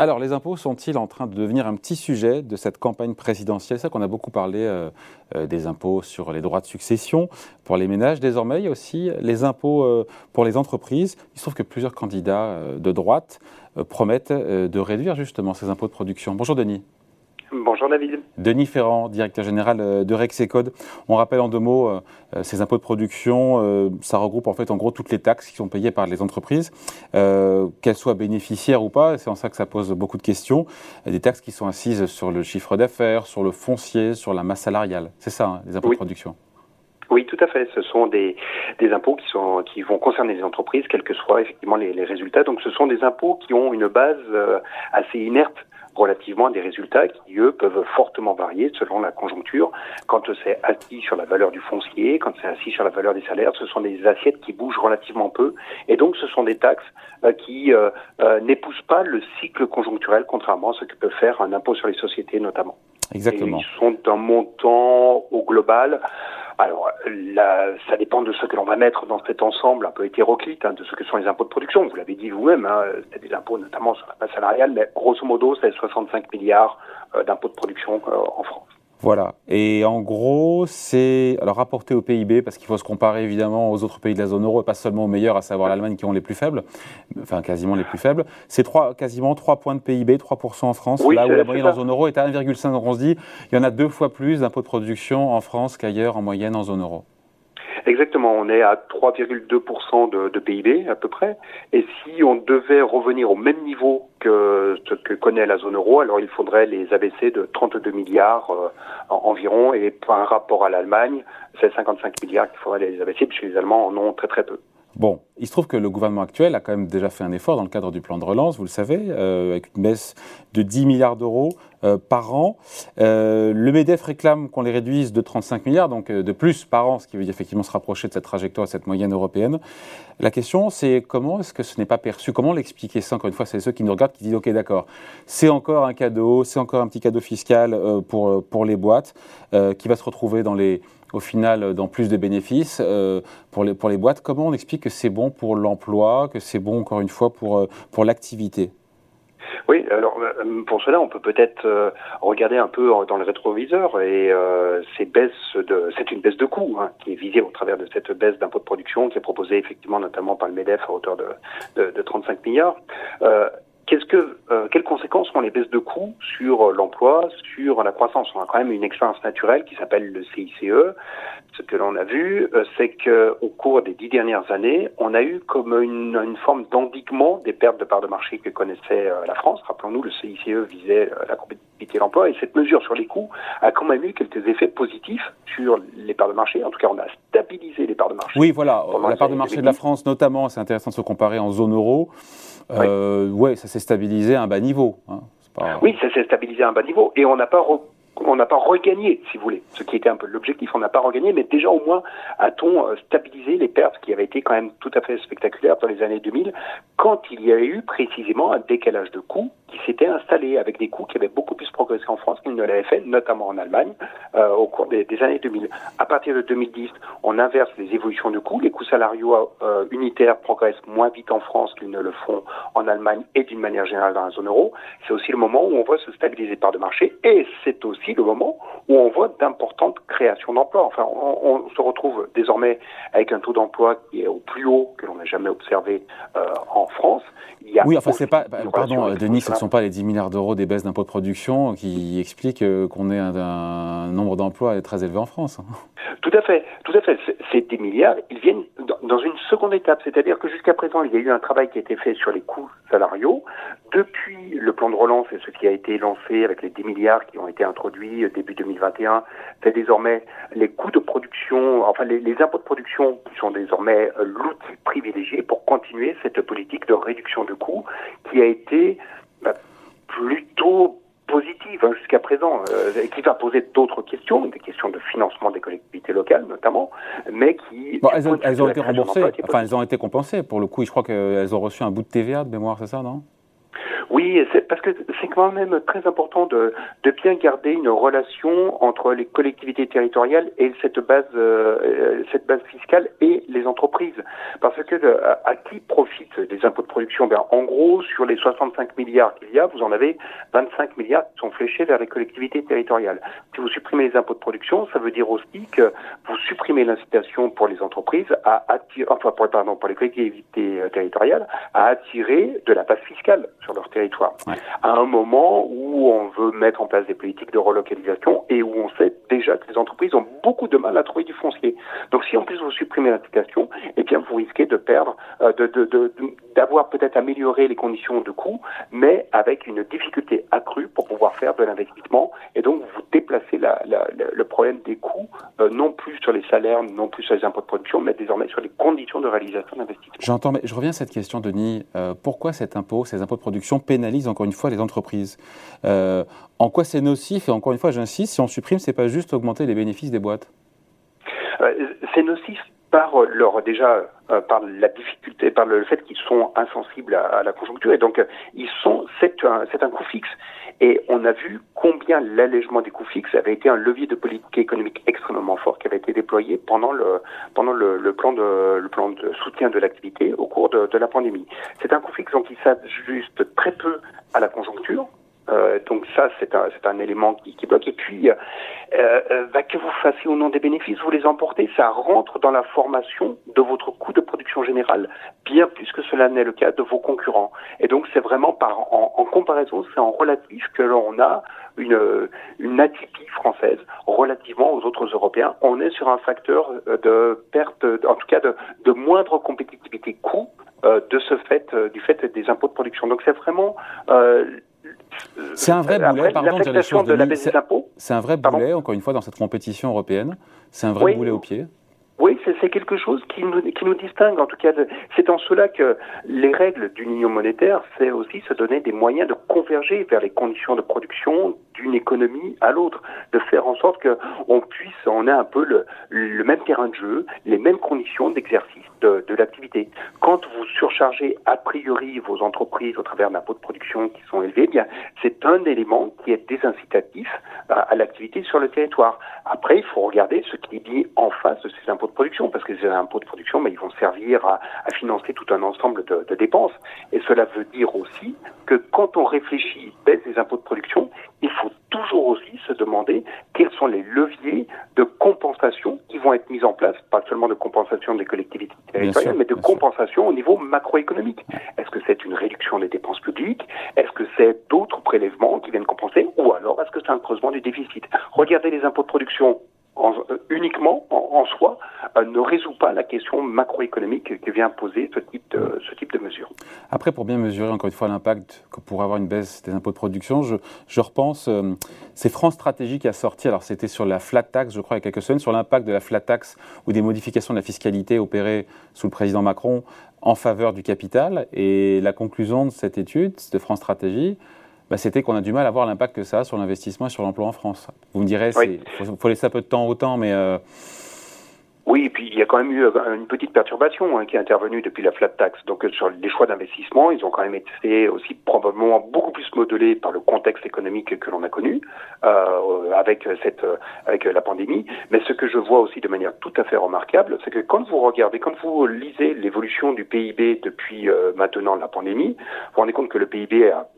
Alors, les impôts sont-ils en train de devenir un petit sujet de cette campagne présidentielle? C'est qu'on a beaucoup parlé euh, euh, des impôts sur les droits de succession pour les ménages. Désormais, il y a aussi les impôts euh, pour les entreprises. Il se trouve que plusieurs candidats de droite promettent de réduire justement ces impôts de production. Bonjour Denis. Bonjour David. Denis Ferrand, directeur général euh, de Rexecode. On rappelle en deux mots euh, euh, ces impôts de production. ça regroupe en fait en gros toutes les taxes qui sont payées par les entreprises, qu'elles soient bénéficiaires ou pas. C'est en ça que ça pose beaucoup de questions. Des taxes qui sont assises sur le chiffre d'affaires, sur le foncier, sur la masse salariale. C'est ça, hein, les impôts de production. Oui, tout à fait. Ce sont des, des impôts qui, sont, qui vont concerner les entreprises, quels que soient effectivement les, les résultats. Donc, ce sont des impôts qui ont une base assez inerte relativement à des résultats qui, eux, peuvent fortement varier selon la conjoncture. Quand c'est assis sur la valeur du foncier, quand c'est assis sur la valeur des salaires, ce sont des assiettes qui bougent relativement peu. Et donc, ce sont des taxes euh, qui euh, euh, n'épousent pas le cycle conjoncturel, contrairement à ce que peut faire un impôt sur les sociétés, notamment. Exactement. ils sont d'un montant au global alors, ça dépend de ce que l'on va mettre dans cet ensemble un peu hétéroclite, hein, de ce que sont les impôts de production. Vous l'avez dit vous-même, hein, c'est des impôts notamment sur la base salariale, mais grosso modo, c'est 65 milliards euh, d'impôts de production euh, en France. Voilà. Et en gros, c'est alors rapporté au PIB parce qu'il faut se comparer évidemment aux autres pays de la zone euro et pas seulement aux meilleurs, à savoir l'Allemagne qui ont les plus faibles, enfin quasiment les plus faibles. C'est trois, quasiment 3 points de PIB, 3% en France, là où la moyenne en zone euro est à 1,5. Donc on se dit, il y en a deux fois plus d'impôts de production en France qu'ailleurs en moyenne en zone euro. Exactement, on est à 3,2% de, de, PIB à peu près. Et si on devait revenir au même niveau que ce que connaît la zone euro, alors il faudrait les abaisser de 32 milliards euh, environ. Et par rapport à l'Allemagne, c'est 55 milliards qu'il faudrait les abaisser, puisque les Allemands en ont très très peu. Bon, il se trouve que le gouvernement actuel a quand même déjà fait un effort dans le cadre du plan de relance, vous le savez, euh, avec une baisse de 10 milliards d'euros euh, par an. Euh, le MEDEF réclame qu'on les réduise de 35 milliards, donc de plus par an, ce qui veut dire effectivement se rapprocher de cette trajectoire, de cette moyenne européenne. La question, c'est comment est-ce que ce n'est pas perçu? Comment l'expliquer? Ça Encore une fois, c'est ceux qui nous regardent qui disent, OK, d'accord, c'est encore un cadeau, c'est encore un petit cadeau fiscal pour, pour les boîtes, qui va se retrouver dans les au final dans plus de bénéfices euh, pour, les, pour les boîtes. Comment on explique que c'est bon pour l'emploi, que c'est bon encore une fois pour, euh, pour l'activité? Oui, alors euh, pour cela, on peut peut-être regarder un peu dans le rétroviseur et ces baisses de, c'est une baisse de coûts hein, qui est visée au travers de cette baisse d'impôt de production qui est proposée effectivement notamment par le Medef à hauteur de, de 35 milliards. Qu'est-ce que, euh, quelles conséquences ont les baisses de coûts sur euh, l'emploi, sur la croissance? On a quand même une expérience naturelle qui s'appelle le CICE. Ce que l'on a vu, euh, c'est que au cours des dix dernières années, on a eu comme une, une forme d'endiguement des pertes de parts de marché que connaissait la France. Rappelons-nous, le CICE visait la compétitivité de l'emploi et cette mesure sur les coûts a quand même eu quelques effets positifs sur les parts de marché. En tout cas, on a stabilisé les parts de marché. Oui, voilà. La part de marché de la France, notamment, c'est intéressant de se comparer en zone euro. Euh, ouais, ça s'est stabilisé à un bas niveau. Hein. Oui, ça s'est stabilisé à un bas niveau et on n'a pas on n'a pas regagné, si vous voulez, ce qui était un peu l'objectif, on n'a pas regagné, mais déjà au moins a-t-on euh, stabilisé les pertes qui avaient été quand même tout à fait spectaculaires dans les années 2000, quand il y a eu précisément un décalage de coûts qui s'était installé avec des coûts qui avaient beaucoup plus progressé en France qu'ils ne l'avaient fait, notamment en Allemagne, euh, au cours des, années 2000. À partir de 2010, on inverse les évolutions de coûts. Les coûts salariaux euh, unitaires progressent moins vite en France qu'ils ne le font en Allemagne et d'une manière générale dans la zone euro. C'est aussi le moment où on voit se stabiliser par de marché et c'est aussi le moment où on voit d'importantes créations d'emplois. Enfin, on, se retrouve désormais avec un taux d'emploi qui est au plus haut que l'on n'a jamais observé euh, en France. oui, enfin, c'est pas, pardon, Denis, ne sont pas les 10 milliards d'euros des baisses d'impôts de production qui expliquent euh, qu'on ait un, nombre d'emplois très élevé en France. Tout à fait, tout à fait. Ces 10 milliards, ils viennent dans une seconde étape, c'est-à-dire que jusqu'à présent, il y a eu un travail qui a été fait sur les coûts salariaux. Depuis le plan de relance et ce qui a été lancé avec les 10 milliards qui ont été introduits début 2021, c'est désormais les coûts de production, enfin les, impôts de production qui sont désormais euh, l'outil privilégié pour continuer cette politique de réduction de coûts qui a été bah, plutôt positive hein, jusqu'à présent, euh, qui va poser d'autres questions, des questions de financement des collectivités locales notamment, mais qui... elles, ont, été remboursées, enfin elles ont été compensées pour le coup, je crois qu'elles ont reçu un bout de TVA de mémoire, c'est ça, non? Oui, parce que c'est quand même très important de, de, bien garder une relation entre les collectivités territoriales et cette base, euh, cette base fiscale et les entreprises. Parce que à, qui profitent des impôts de production? Ben, En gros, sur les 65 milliards qu'il y a, vous en avez 25 milliards qui sont fléchés vers les collectivités territoriales. Si vous supprimez les impôts de production, ça veut dire aussi que vous supprimez l'incitation pour les entreprises à attirer, enfin pardon, pour les collectivités euh, territoriales à attirer de la base fiscale sur leur territoire. À un moment où on veut mettre en place des politiques de relocalisation et où on sait déjà que les entreprises ont beaucoup de mal à trouver du foncier. Donc si en plus vous supprimez l'incitation, eh bien vous risquez de perdre, euh, de, d'avoir peut-être amélioré les conditions de coût, mais avec une difficulté accrue pour pouvoir faire de l'investissement. Et donc vous déplacez la, le problème des coûts, euh, non plus sur les salaires, non plus sur les impôts de production, mais désormais sur les conditions de réalisation d'investissement. J'entends, mais je reviens à cette question, Denis. Euh, pourquoi cet impôt, ces impôts de production pénalisent encore une fois les entreprises En quoi c'est nocif Et encore une fois, j'insiste, si on supprime, c'est pas juste augmenter les bénéfices des boîtes? c'est nocif par leur déjà euh, par la difficulté, par le fait qu'ils sont insensibles à, la conjoncture. Et donc ils sont c'est un coût fixe. Et on a vu combien l'allègement des coûts fixes avait été un levier de politique économique extrêmement fort qui avait été déployé pendant le pendant le, plan de le plan de soutien de l'activité au cours de, la pandémie. C'est un coût fixe donc qui s'ajuste très peu à la conjoncture euh, donc ça, c'est un, élément qui, bloque. Et puis, euh, euh, bah, que vous fassiez au nom des bénéfices, vous les emportez, ça rentre dans la formation de votre coût de production générale, bien plus que cela n'est le cas de vos concurrents. Et donc, c'est vraiment en, comparaison, c'est en relatif que l'on a une, une atypie française relativement aux autres Européens. On est sur un facteur de perte, en tout cas de, moindre compétitivité coût de ce fait, du fait des impôts de production. Donc c'est vraiment c'est un vrai boulet, pardon de dire les choses. De c'est un vrai boulet, encore une fois, dans cette compétition européenne. C'est un vrai boulet au pied. Oui, c'est quelque chose qui nous, qui nous distingue. En tout cas, c'est en cela que les règles d'une union monétaire, c'est aussi se donner des moyens de converger vers les conditions de production d'une économie à l'autre, de faire en sorte qu'on puisse, on ait un peu le, le, même terrain de jeu, les mêmes conditions d'exercice de, de l'activité. Quand vous surchargez a priori vos entreprises au travers d'impôts de production qui sont élevés, eh bien c'est un élément qui est désincitatif à, à l'activité sur le territoire. Après, il faut regarder ce qui est dit en face de ces impôts de production, parce que ces impôts de production, mais ils vont servir à, à financer tout un ensemble de, de, dépenses. Et cela veut dire aussi que quand on réfléchit baisse des impôts de production, il faut toujours aussi se demander quels sont les leviers de compensation qui vont être mis en place, pas seulement de compensation des collectivités territoriales, mais de compensation au niveau macroéconomique. Est-ce que c'est une réduction des dépenses publiques? Est-ce que c'est d'autres prélèvements qui viennent compenser? Ou alors est-ce que c'est un creusement du déficit? Regardez les impôts de production euh, uniquement en, soi euh, ne résout pas la question macroéconomique que vient poser ce type de, ce type de mesure. Après, pour bien mesurer encore une fois l'impact que pourrait avoir une baisse des impôts de production, je, je repense, euh, c'est France Stratégie qui a sorti, alors c'était sur la flat tax, je crois, il y a quelques semaines, sur l'impact de la flat tax ou des modifications de la fiscalité opérées sous le président Macron en faveur du capital. Et la conclusion de cette étude de France Stratégie, bah, c'était qu'on a du mal à voir l'impact que ça a sur l'investissement et sur l'emploi en France. Vous me direz, il faut, laisser un peu de temps au temps, mais... Euh, oui, et puis il y a quand même eu euh, une petite perturbation hein, qui est intervenue depuis la flat tax. Donc euh, sur les choix d'investissement, ils ont quand même été aussi probablement beaucoup plus modelés par le contexte économique que l'on a connu euh, avec cette avec la pandémie. Mais ce que je vois aussi de manière tout à fait remarquable, c'est que quand vous regardez, quand vous lisez l'évolution du PIB depuis maintenant la pandémie, vous vous rendez compte que le PIB a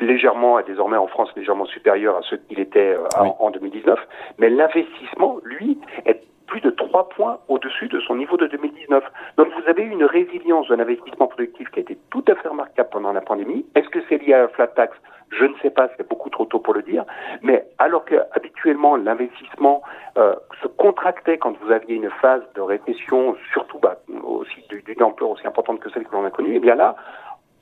légèrement, et désormais en France légèrement supérieur à ce qu'il était euh, en 2019, mais l'investissement, lui, est plus de trois points au-dessus de son niveau de 2019. Donc vous avez une résilience de l'investissement productif qui a été tout à fait remarquable pendant la pandémie. Est-ce que c'est lié à la flat tax? Je ne sais pas, c'est beaucoup trop tôt pour le dire. Mais alors que habituellement l'investissement euh, se contractait quand vous aviez une phase de récession, surtout bah, aussi d'une ampleur aussi importante que celle que l'on a connue, et eh bien là,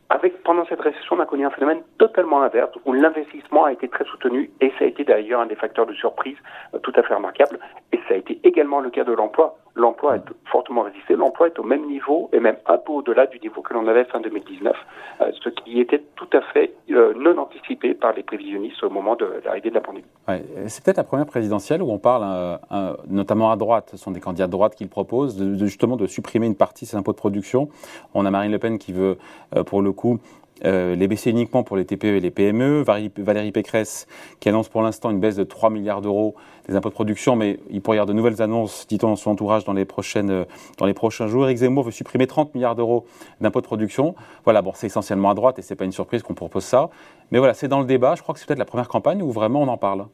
avec, pendant cette récession, on a connu un phénomène totalement inverse où l'investissement a été très soutenu et ça a été d'ailleurs un des facteurs de surprise euh, tout à fait remarquable. Et ça a été également le cas de l'emploi. L'emploi a fortement résisté. L'emploi est au même niveau et même un peu au-delà du niveau que l'on avait fin 2019, euh, ce qui était tout à fait euh, non anticipé par les prévisionnistes au moment de l'arrivée de la pandémie. C'est peut-être la première présidentielle où on parle, notamment à droite, ce sont des candidats de droite qui le proposent, justement de supprimer une partie de ces impôts de production. On a Marine Le Pen qui veut, pour le coup, euh, les baisser uniquement pour les TPE et les PME. Valérie, Pécresse qui annonce pour l'instant une baisse de 3 milliards d'euros des impôts de production, mais il pourrait y avoir de nouvelles annonces, dit-on, dans son entourage dans les, euh, dans les prochains jours. Eric Zemmour veut supprimer 30 milliards d'euros d'impôts de production. Voilà, bon, c'est essentiellement à droite et c'est pas une surprise qu'on propose ça. Mais voilà, c'est dans le débat. Je crois que c'est peut-être la première campagne où vraiment on en parle.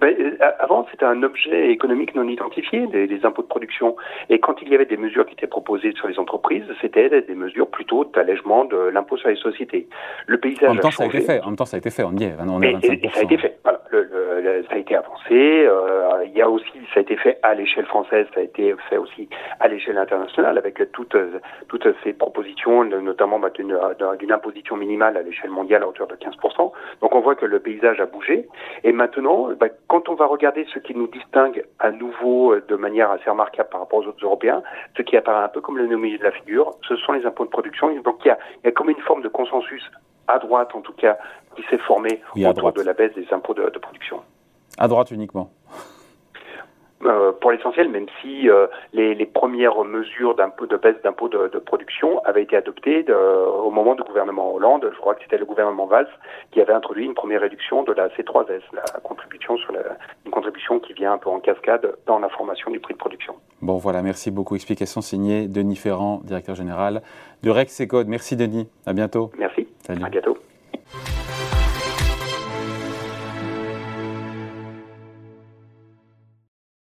Ben, euh, avant, c'était un objet économique non identifié, des, impôts de production. Et quand il y avait des mesures qui étaient proposées sur les entreprises, c'était des mesures plutôt d'allègement de l'impôt sur les sociétés. Le paysage en même temps, Ça a été fait. En même temps, ça a été fait. On y est. On est à 25%. ça a été fait. Voilà. Ça a été avancé. Euh, il y a aussi, ça a été fait à l'échelle française, ça a été fait aussi à l'échelle internationale avec toutes, toutes ces propositions, notamment bah, d'une imposition minimale à l'échelle mondiale à hauteur de 15%. Donc on voit que le paysage a bougé. Et maintenant, bah, quand on va regarder ce qui nous distingue à nouveau euh, de manière assez remarquable par rapport aux autres Européens, ce qui apparaît un peu comme le milieu de la figure, ce sont les impôts de production. Donc il y a, il y a comme une forme de consensus à droite en tout cas qui s'est formé autour de la baisse des impôts de, de production. À droite uniquement euh, pour l'essentiel, même si euh, les, les, premières mesures de baisse d'impôts de, de, production avaient été adoptées de, au moment du gouvernement Hollande. Je crois que c'était le gouvernement Valls qui avait introduit une première réduction de la C3S, la contribution sur la, une contribution qui vient un peu en cascade dans la formation du prix de production. Bon voilà, merci beaucoup. Explication signée Denis Ferrand, directeur général de Rex Code. Merci Denis, à bientôt. Merci, Salut. à bientôt.